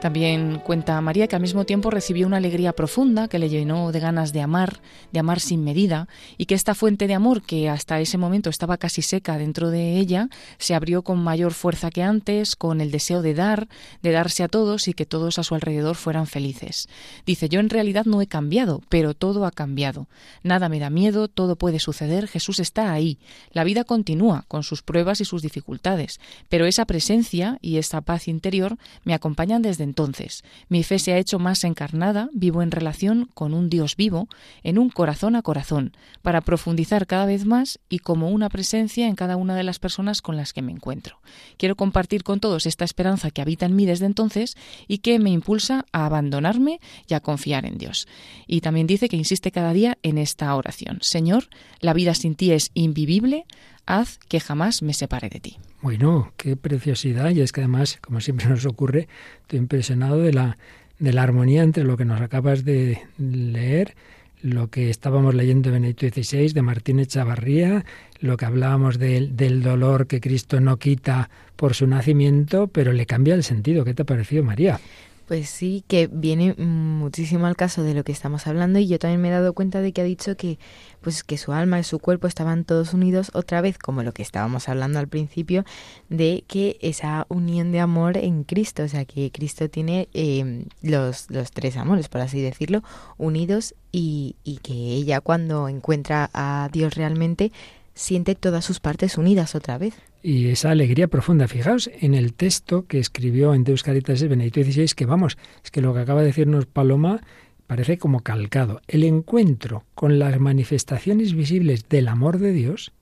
También cuenta María que al mismo tiempo recibió una alegría profunda que le llenó de ganas de amar, de amar sin medida, y que esta fuente de amor que hasta ese momento estaba casi seca dentro de ella, se abrió con mayor fuerza que antes, con el deseo de dar, de darse a todos y que todos a su alrededor fueran felices. Dice, yo en realidad no he cambiado, pero todo ha cambiado. Nada me da miedo, todo puede suceder, Jesús está ahí. La vida continúa, con sus pruebas y sus dificultades, pero esa presencia y esa paz interior me acompañan desde entonces. Mi fe se ha hecho más encarnada, vivo en relación con un Dios vivo, en un corazón a corazón, para profundizar cada vez más y como una presencia en cada una de las personas con las que me encuentro. Quiero compartir con todos esta esperanza que habita en mí desde entonces y que me impulsa a abandonarme y a confiar en Dios. Y también dice que insiste cada día en esta oración. Señor, la vida sin ti es invivible, haz que jamás me separe de ti. Bueno, qué preciosidad. Y es que además, como siempre nos ocurre, estoy impresionado de la, de la armonía entre lo que nos acabas de leer, lo que estábamos leyendo en Benedicto XVI de Martín Echavarría, lo que hablábamos del, del dolor que Cristo no quita por su nacimiento, pero le cambia el sentido. ¿Qué te ha parecido, María? Pues sí, que viene muchísimo al caso de lo que estamos hablando y yo también me he dado cuenta de que ha dicho que pues que su alma y su cuerpo estaban todos unidos otra vez, como lo que estábamos hablando al principio, de que esa unión de amor en Cristo, o sea que Cristo tiene eh, los, los tres amores, por así decirlo, unidos y, y que ella cuando encuentra a Dios realmente siente todas sus partes unidas otra vez y esa alegría profunda. Fijaos en el texto que escribió en Deus Caritas el Benedicto XVI, que vamos, es que lo que acaba de decirnos Paloma parece como calcado. El encuentro con las manifestaciones visibles del amor de Dios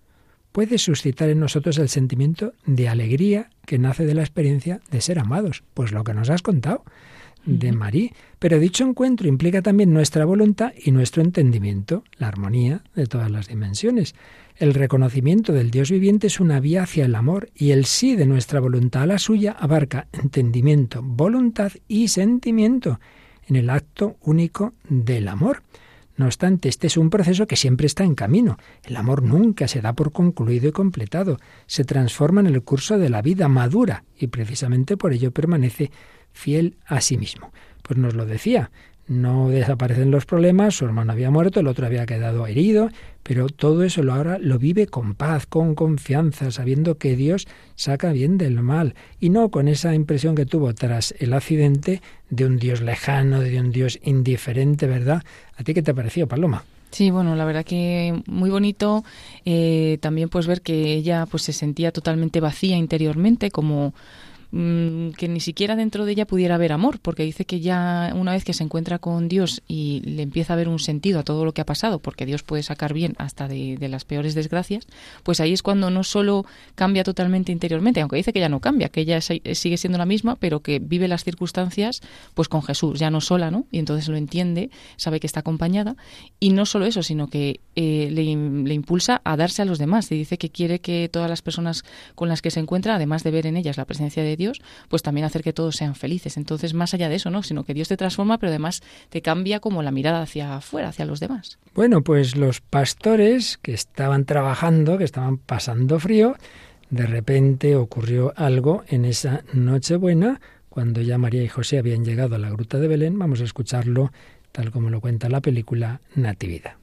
puede suscitar en nosotros el sentimiento de alegría que nace de la experiencia de ser amados. Pues lo que nos has contado de María. Pero dicho encuentro implica también nuestra voluntad y nuestro entendimiento, la armonía de todas las dimensiones. El reconocimiento del Dios viviente es una vía hacia el amor y el sí de nuestra voluntad a la suya abarca entendimiento, voluntad y sentimiento en el acto único del amor. No obstante, este es un proceso que siempre está en camino. El amor nunca se da por concluido y completado. Se transforma en el curso de la vida madura y precisamente por ello permanece fiel a sí mismo. Pues nos lo decía, no desaparecen los problemas, su hermano había muerto, el otro había quedado herido, pero todo eso lo ahora lo vive con paz, con confianza, sabiendo que Dios saca bien del mal y no con esa impresión que tuvo tras el accidente de un Dios lejano, de un Dios indiferente, ¿verdad? ¿A ti qué te ha parecido, Paloma? Sí, bueno, la verdad que muy bonito eh, también pues ver que ella pues se sentía totalmente vacía interiormente, como mm, que ni siquiera dentro de ella pudiera haber amor, porque dice que ya una vez que se encuentra con Dios y le empieza a ver un sentido a todo lo que ha pasado, porque Dios puede sacar bien hasta de, de las peores desgracias, pues ahí es cuando no solo cambia totalmente interiormente, aunque dice que ya no cambia, que ella si- sigue siendo la misma, pero que vive las circunstancias pues con Jesús, ya no sola, ¿no? Y entonces lo entiende, sabe que está acompañada y no solo eso, sino que eh, le, le impulsa a darse a los demás y dice que quiere que todas las personas con las que se encuentra, además de ver en ellas la presencia de Dios, pues también hacer que todos sean felices. Entonces, más allá de eso, ¿no? Sino que Dios te transforma, pero además te cambia como la mirada hacia afuera, hacia los demás. Bueno, pues los pastores que estaban trabajando, que estaban pasando frío, de repente ocurrió algo en esa Nochebuena, cuando ya María y José habían llegado a la gruta de Belén. Vamos a escucharlo tal como lo cuenta la película Natividad.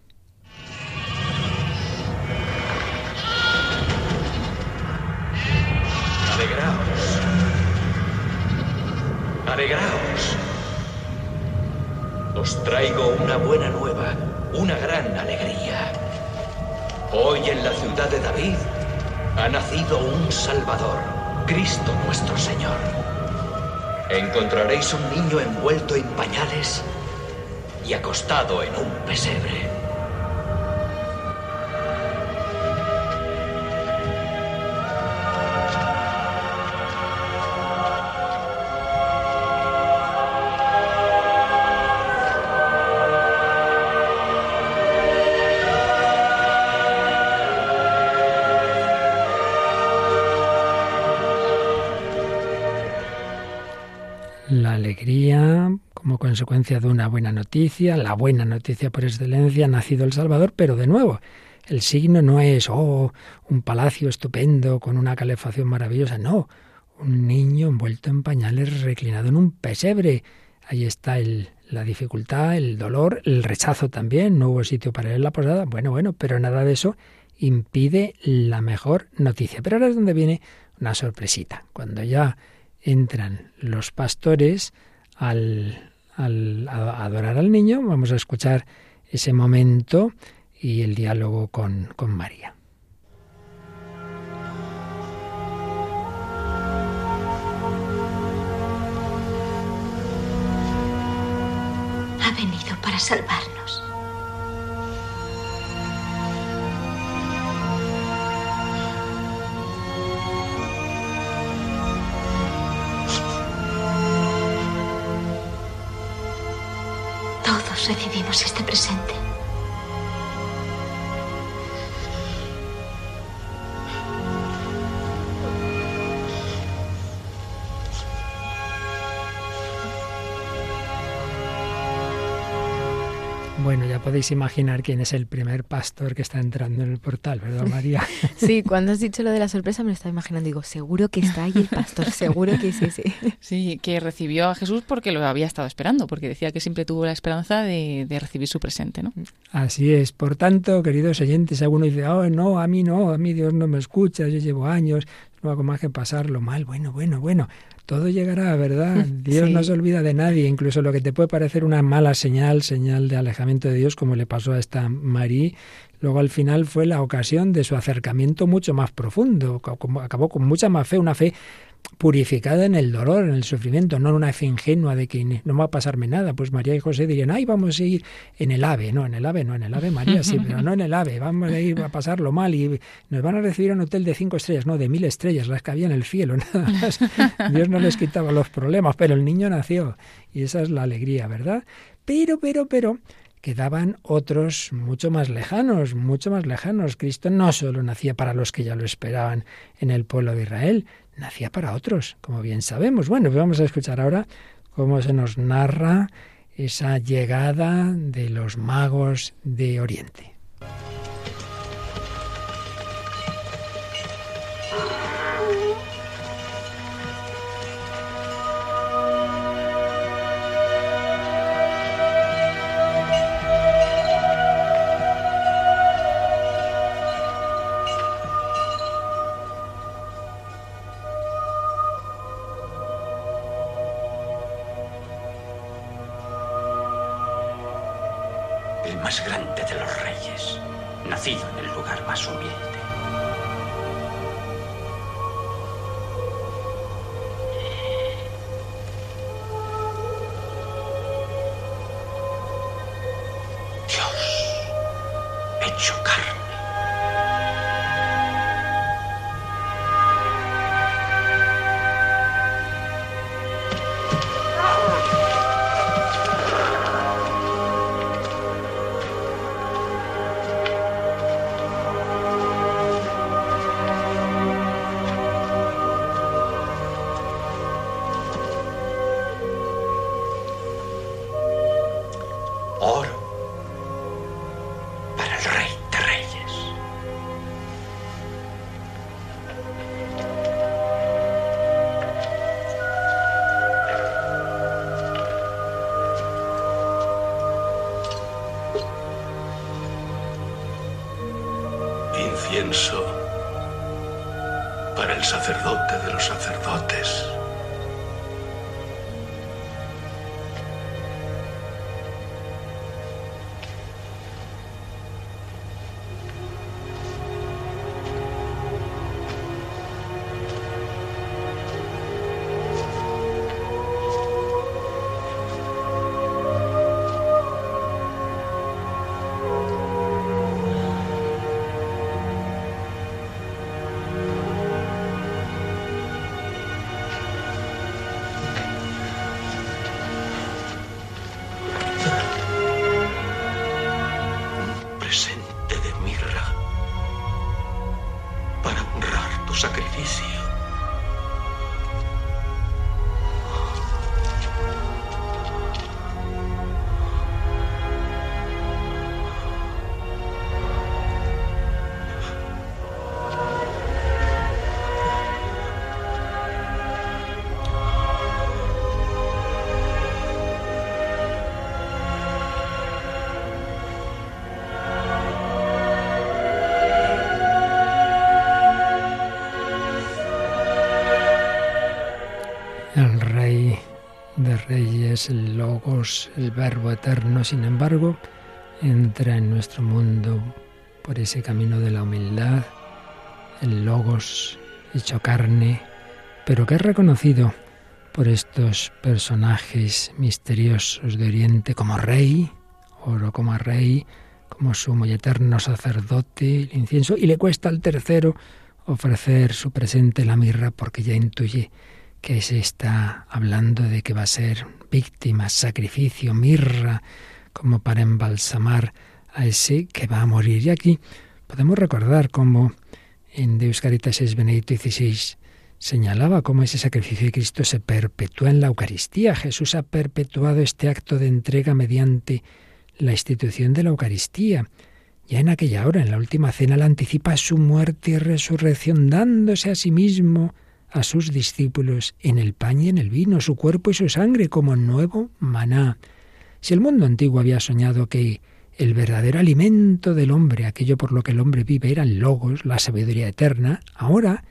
Alegraos. Os traigo una buena nueva, una gran alegría. Hoy en la ciudad de David ha nacido un Salvador, Cristo nuestro Señor. Encontraréis un niño envuelto en pañales y acostado en un pesebre. Alegría como consecuencia de una buena noticia, la buena noticia por excelencia, ha nacido el Salvador, pero de nuevo, el signo no es, oh, un palacio estupendo con una calefacción maravillosa, no, un niño envuelto en pañales reclinado en un pesebre. Ahí está el, la dificultad, el dolor, el rechazo también, no hubo sitio para él en la posada, bueno, bueno, pero nada de eso impide la mejor noticia. Pero ahora es donde viene una sorpresita. Cuando ya entran los pastores al, al adorar al niño, vamos a escuchar ese momento y el diálogo con, con María. Ha venido para salvarnos. Recibimos este presente. Podéis imaginar quién es el primer pastor que está entrando en el portal, ¿verdad, María? Sí, cuando has dicho lo de la sorpresa me lo estaba imaginando. Digo, seguro que está ahí el pastor, seguro que sí, sí. Sí, que recibió a Jesús porque lo había estado esperando, porque decía que siempre tuvo la esperanza de, de recibir su presente, ¿no? Así es. Por tanto, queridos oyentes, alguno dice, oh, no, a mí no, a mí Dios no me escucha, yo llevo años, no hago más que pasarlo mal. Bueno, bueno, bueno, todo llegará, ¿verdad? Dios Sí. no se olvida de nadie, incluso lo que te puede parecer una mala señal, señal de alejamiento de Dios, como le pasó a esta María, luego al final fue la ocasión de su acercamiento mucho más profundo, acabó con mucha más fe, una fe purificada en el dolor, en el sufrimiento, no en una fe ingenua de que no va a pasarme nada. Pues María y José dirían, ay, vamos a ir en el ave, no, en el ave, no, en el ave María sí, pero no en el ave, vamos a ir a pasarlo mal y nos van a recibir en un hotel de cinco estrellas, no, de mil estrellas, las que había en el cielo, nada más. Dios no les quitaba los problemas, pero el niño nació y esa es la alegría, ¿verdad? Pero, pero, pero, quedaban otros mucho más lejanos, mucho más lejanos. Cristo no solo nacía para los que ya lo esperaban en el pueblo de Israel, nacía para otros, como bien sabemos. Bueno, pues vamos a escuchar ahora cómo se nos narra esa llegada de los magos de Oriente. más grande de los reyes, nacido en el lugar más humilde. Dios, hecho carne. El Logos, el Verbo Eterno, sin embargo, entra en nuestro mundo por ese camino de la humildad, el Logos hecho carne, pero que es reconocido por estos personajes misteriosos de Oriente como Rey, oro como Rey, como sumo y eterno sacerdote, el incienso, y le cuesta al tercero ofrecer su presente la mirra porque ya intuye que se está hablando de que va a ser víctima, sacrificio, mirra, como para embalsamar a ese que va a morir. Y aquí podemos recordar cómo en Deus Caritas es Benedicto XVI señalaba cómo ese sacrificio de Cristo se perpetúa en la Eucaristía. Jesús ha perpetuado este acto de entrega mediante la institución de la Eucaristía. Ya en aquella hora, en la última cena, la anticipa su muerte y resurrección, dándose a sí mismo a sus discípulos en el pan y en el vino, su cuerpo y su sangre como nuevo maná. Si el mundo antiguo había soñado que el verdadero alimento del hombre, aquello por lo que el hombre vive, era el logos, la sabiduría eterna, ahora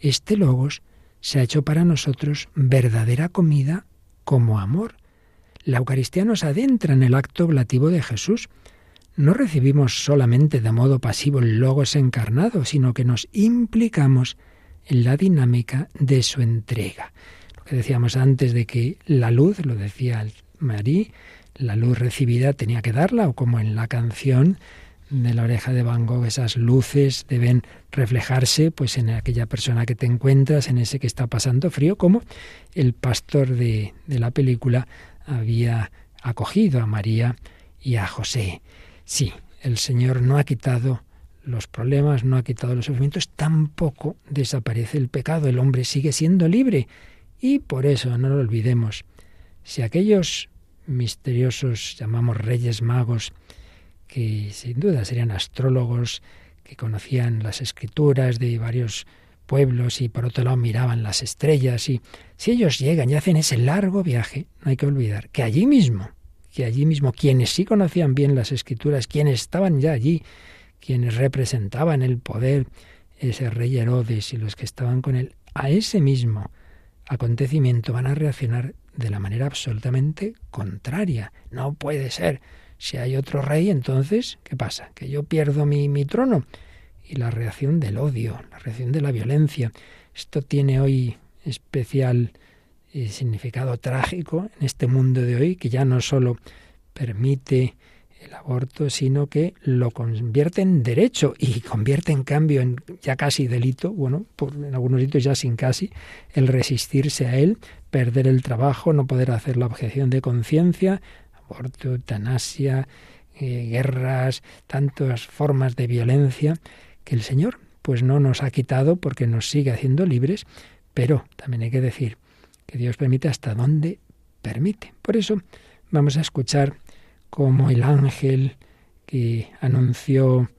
este logos se ha hecho para nosotros verdadera comida como amor. La Eucaristía nos adentra en el acto oblativo de Jesús. No recibimos solamente de modo pasivo el logos encarnado, sino que nos implicamos en la dinámica de su entrega. Lo que decíamos antes de que la luz, lo decía Marí, la luz recibida tenía que darla, o como en la canción de la oreja de Van Gogh, esas luces deben reflejarse pues en aquella persona que te encuentras, en ese que está pasando frío, como el pastor de, de la película había acogido a María y a José. Sí, el Señor no ha quitado los problemas, no ha quitado los sufrimientos, tampoco desaparece el pecado. El hombre sigue siendo libre. Y por eso, no lo olvidemos, si aquellos misteriosos, llamamos reyes magos, que sin duda serían astrólogos, que conocían las escrituras de varios pueblos y por otro lado miraban las estrellas, y si ellos llegan y hacen ese largo viaje, no hay que olvidar que allí mismo, que allí mismo quienes sí conocían bien las escrituras, quienes estaban ya allí, quienes representaban el poder, ese rey Herodes y los que estaban con él, a ese mismo acontecimiento van a reaccionar de la manera absolutamente contraria. No puede ser. Si hay otro rey, entonces, ¿qué pasa? ¿Que yo pierdo mi, mi trono? Y la reacción del odio, la reacción de la violencia. Esto tiene hoy especial eh, significado trágico en este mundo de hoy, que ya no solo permite el aborto, sino que lo convierte en derecho y convierte en cambio en ya casi delito, bueno, por, en algunos sitios ya sin casi, el resistirse a él, perder el trabajo, no poder hacer la objeción de conciencia, aborto, eutanasia, eh, guerras, tantas formas de violencia que el Señor pues no nos ha quitado porque nos sigue haciendo libres, pero también hay que decir que Dios permite hasta donde permite. Por eso vamos a escuchar como el ángel que anunció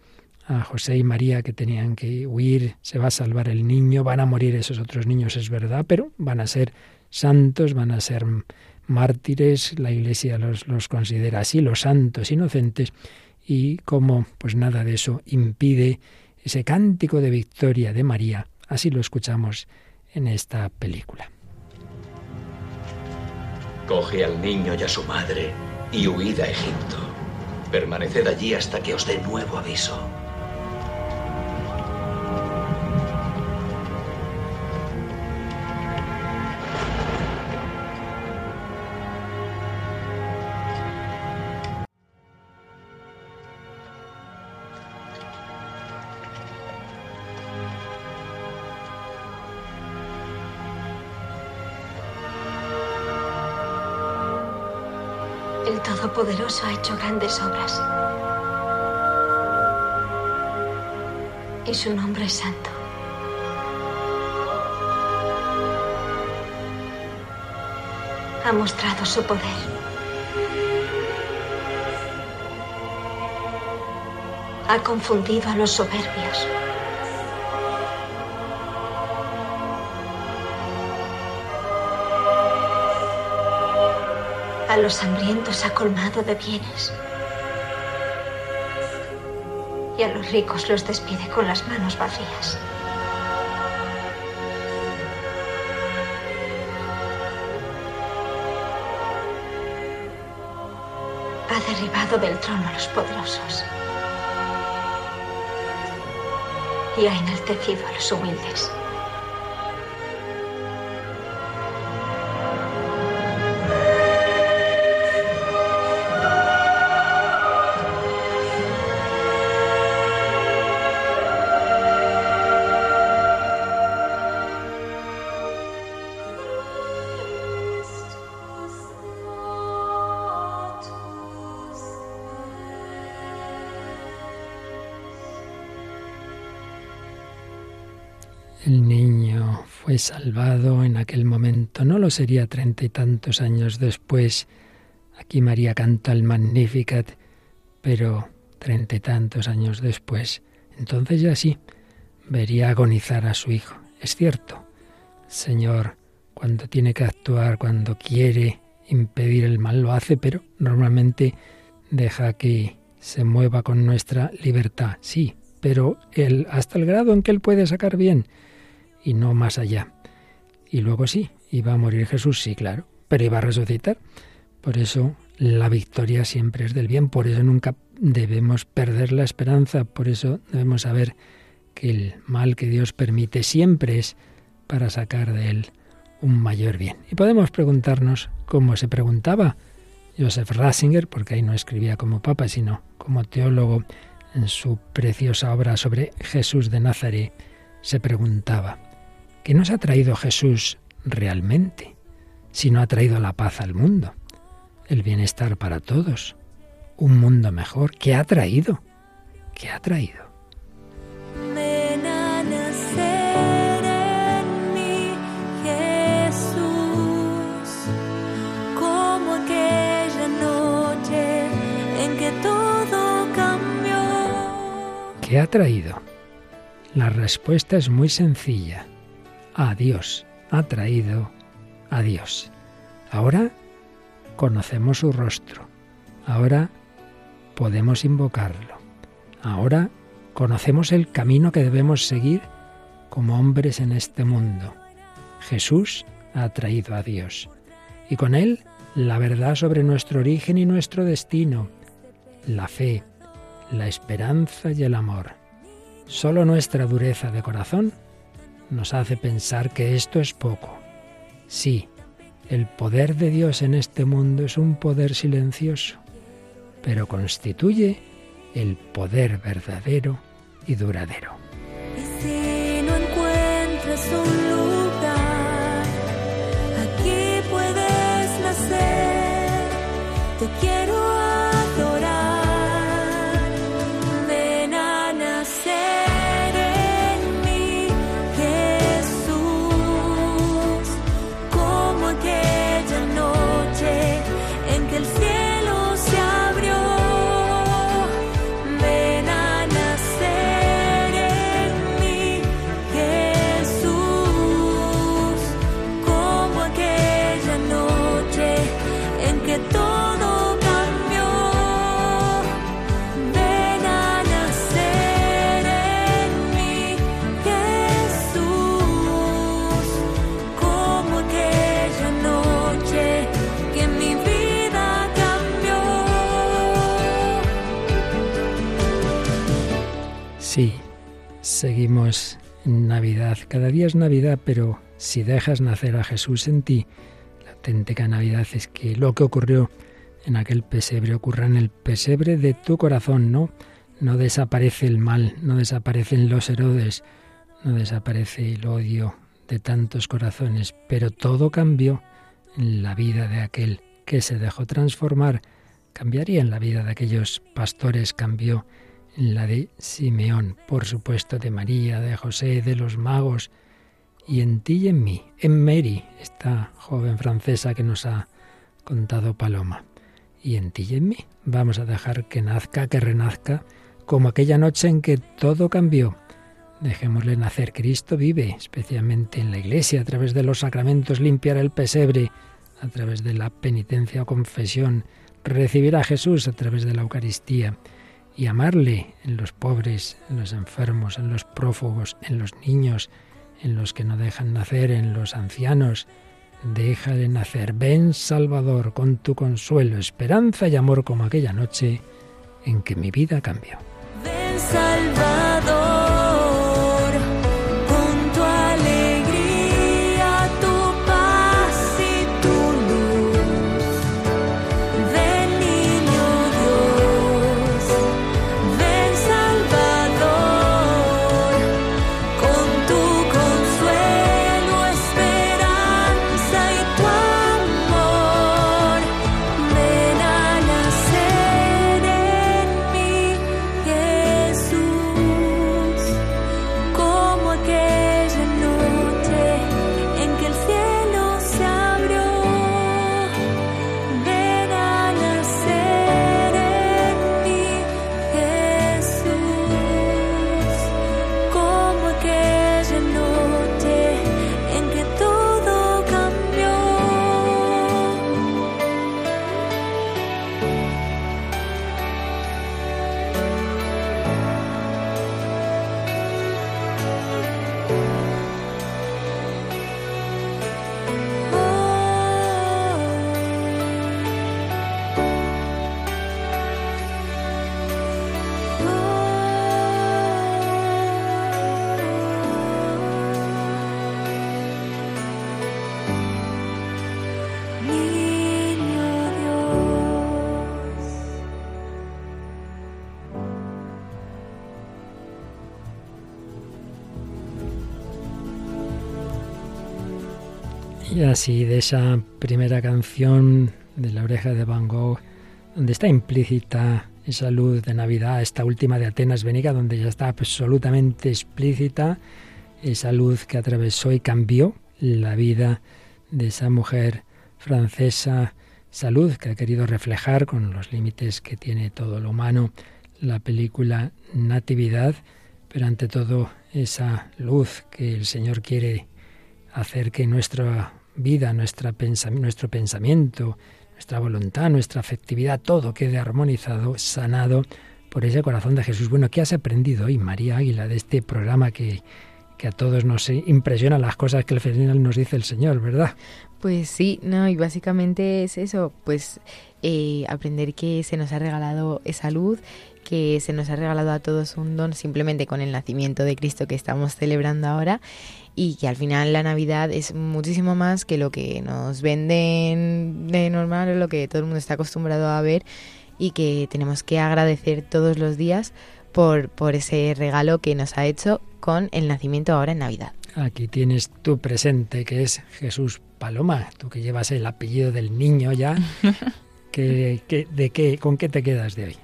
a José y María que tenían que huir, se va a salvar el niño, van a morir esos otros niños, es verdad, pero van a ser santos, van a ser mártires, la Iglesia los, considera así, los santos inocentes, y como pues nada de eso impide ese cántico de victoria de María, así lo escuchamos en esta película. Coge al niño y a su madre y huid a Egipto. Permaneced allí hasta que os dé nuevo aviso. Ha hecho grandes obras. Y su nombre es santo. Ha mostrado su poder. Ha confundido a los soberbios. A los hambrientos ha colmado de bienes. Y a los ricos los despide con las manos vacías. Ha derribado del trono a los poderosos. Y ha enaltecido a los humildes. Salvado en aquel momento, no lo sería treinta y tantos años después. Aquí María canta el Magnificat, pero treinta y tantos años después, entonces ya sí, vería agonizar a su hijo. Es cierto, Señor, cuando tiene que actuar, cuando quiere impedir el mal, lo hace, pero normalmente deja que se mueva con nuestra libertad, sí, pero él, hasta el grado en que él puede sacar bien y no más allá. Y luego sí, iba a morir Jesús, sí, claro, pero iba a resucitar. Por eso la victoria siempre es del bien, por eso nunca debemos perder la esperanza, por eso debemos saber que el mal que Dios permite siempre es para sacar de él un mayor bien. Y podemos preguntarnos cómo se preguntaba Joseph Ratzinger, porque ahí no escribía como papa, sino como teólogo en su preciosa obra sobre Jesús de Nazaret, se preguntaba, ¿qué nos ha traído Jesús realmente? Si no ha traído la paz al mundo, el bienestar para todos, un mundo mejor, ¿qué ha traído? ¿Qué ha traído? Que todo cambió. ¿Qué ha traído? La respuesta es muy sencilla. A Dios. Ha traído a Dios. Ahora conocemos su rostro. Ahora podemos invocarlo. Ahora conocemos el camino que debemos seguir como hombres en este mundo. Jesús ha traído a Dios. Y con él la verdad sobre nuestro origen y nuestro destino, la fe, la esperanza y el amor. Solo nuestra dureza de corazón nos hace pensar que esto es poco. Sí, el poder de Dios en este mundo es un poder silencioso. pero constituye el poder verdadero y duradero. Cada día es Navidad, pero si dejas nacer a Jesús en ti, la auténtica Navidad es que lo que ocurrió en aquel pesebre ocurra en el pesebre de tu corazón, ¿no? No desaparece el mal, no desaparecen los Herodes, no desaparece el odio de tantos corazones, pero todo cambió en la vida de aquel que se dejó transformar. Cambiaría en la vida de aquellos pastores, cambió la de Simeón, por supuesto, de María, de José, de los magos, y en ti y en mí, en Mary, esta joven francesa que nos ha contado Paloma. Y en ti y en mí vamos a dejar que nazca, que renazca, como aquella noche en que todo cambió. Dejémosle nacer. Cristo vive, especialmente en la iglesia, a través de los sacramentos, limpiar el pesebre, a través de la penitencia o confesión, recibir a Jesús a través de la Eucaristía y amarle en los pobres, en los enfermos, en los prófugos, en los niños, en los que no dejan nacer, en los ancianos. Deja de nacer, ven Salvador, con tu consuelo, esperanza y amor como aquella noche en que mi vida cambió. Ven Salvador, Y así de esa primera canción de la oreja de Van Gogh, donde está implícita esa luz de Navidad, esta última de Atenas Bénica, donde ya está absolutamente explícita esa luz que atravesó y cambió la vida de esa mujer francesa, esa luz que ha querido reflejar con los límites que tiene todo lo humano la película Natividad, pero ante todo esa luz que el Señor quiere hacer que nuestra vida, nuestra nuestro pensamiento, nuestra voluntad, nuestra afectividad, todo quede armonizado, sanado por ese corazón de Jesús. Bueno, ¿qué has aprendido hoy, María Águila, de este programa que, que a todos nos impresiona las cosas que al final nos dice el Señor, ¿verdad? Pues sí, no, y básicamente es eso, pues eh, aprender que se nos ha regalado esa luz, que se nos ha regalado a todos un don simplemente con el nacimiento de Cristo que estamos celebrando ahora y que al final la Navidad es muchísimo más que lo que nos venden de normal o lo que todo el mundo está acostumbrado a ver y que tenemos que agradecer todos los días por, por ese regalo que nos ha hecho con el nacimiento ahora en Navidad. Aquí tienes tu presente, que es Jesús Paloma, tú que llevas el apellido del niño ya. ¿Qué, qué, de qué, ¿Con qué te quedas de hoy?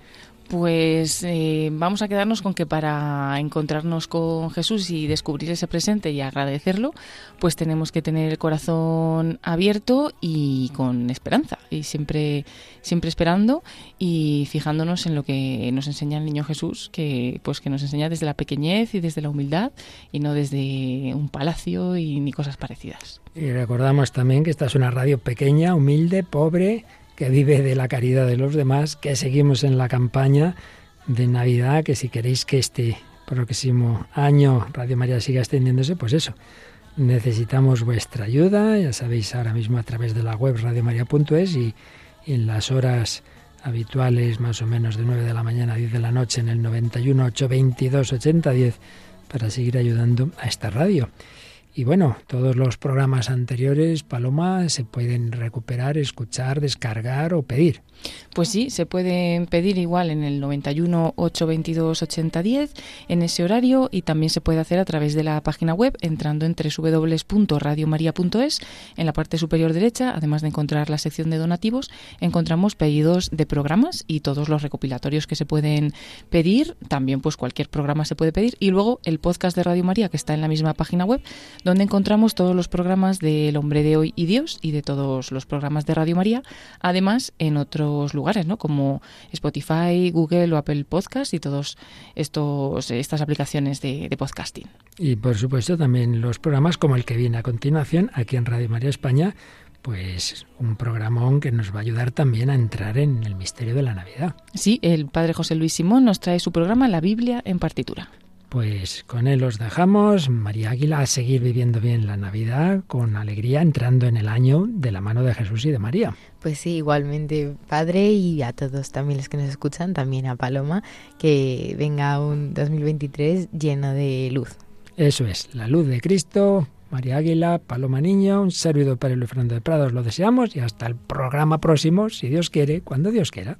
Pues eh, vamos a quedarnos con que para encontrarnos con Jesús y descubrir ese presente y agradecerlo, pues tenemos que tener el corazón abierto y con esperanza y siempre siempre esperando y fijándonos en lo que nos enseña el niño Jesús, que pues que nos enseña desde la pequeñez y desde la humildad y no desde un palacio y ni cosas parecidas. Y recordamos también que esta es una radio pequeña, humilde, pobre, que vive de la caridad de los demás, que seguimos en la campaña de Navidad, que si queréis que este próximo año Radio María siga extendiéndose, pues eso, necesitamos vuestra ayuda, ya sabéis ahora mismo a través de la web radiomaria.es y en las horas habituales, más o menos de 9 de la mañana a 10 de la noche, en el 91 822 8010, para seguir ayudando a esta radio. Y bueno, todos los programas anteriores, Paloma, se pueden recuperar, escuchar, descargar o pedir. Pues sí, se pueden pedir igual en el 91 822 8010 en ese horario y también se puede hacer a través de la página web entrando en www.radiomaria.es. En la parte superior derecha, además de encontrar la sección de donativos, encontramos pedidos de programas y todos los recopilatorios que se pueden pedir. También pues cualquier programa se puede pedir y luego el podcast de Radio María que está en la misma página web donde encontramos todos los programas del Hombre de Hoy y Dios y de todos los programas de Radio María, además en otros lugares, ¿no? Como Spotify, Google o Apple Podcast y todos estos estas aplicaciones de, de, podcasting. Y por supuesto también los programas como el que viene a continuación aquí en Radio María España, pues un programón que nos va a ayudar también a entrar en el misterio de la Navidad. Sí, el padre José Luis Simón nos trae su programa La Biblia en partitura. Pues con él os dejamos, María Águila, a seguir viviendo bien la Navidad con alegría, entrando en el año de la mano de Jesús y de María. Pues sí, igualmente, Padre, y a todos también los que nos escuchan, también a Paloma, que venga un 2023 lleno de luz. Eso es, la luz de Cristo, María Águila, Paloma Niño, un servidor para Luis Fernando de Prado, os lo deseamos y hasta el programa próximo, si Dios quiere, cuando Dios quiera.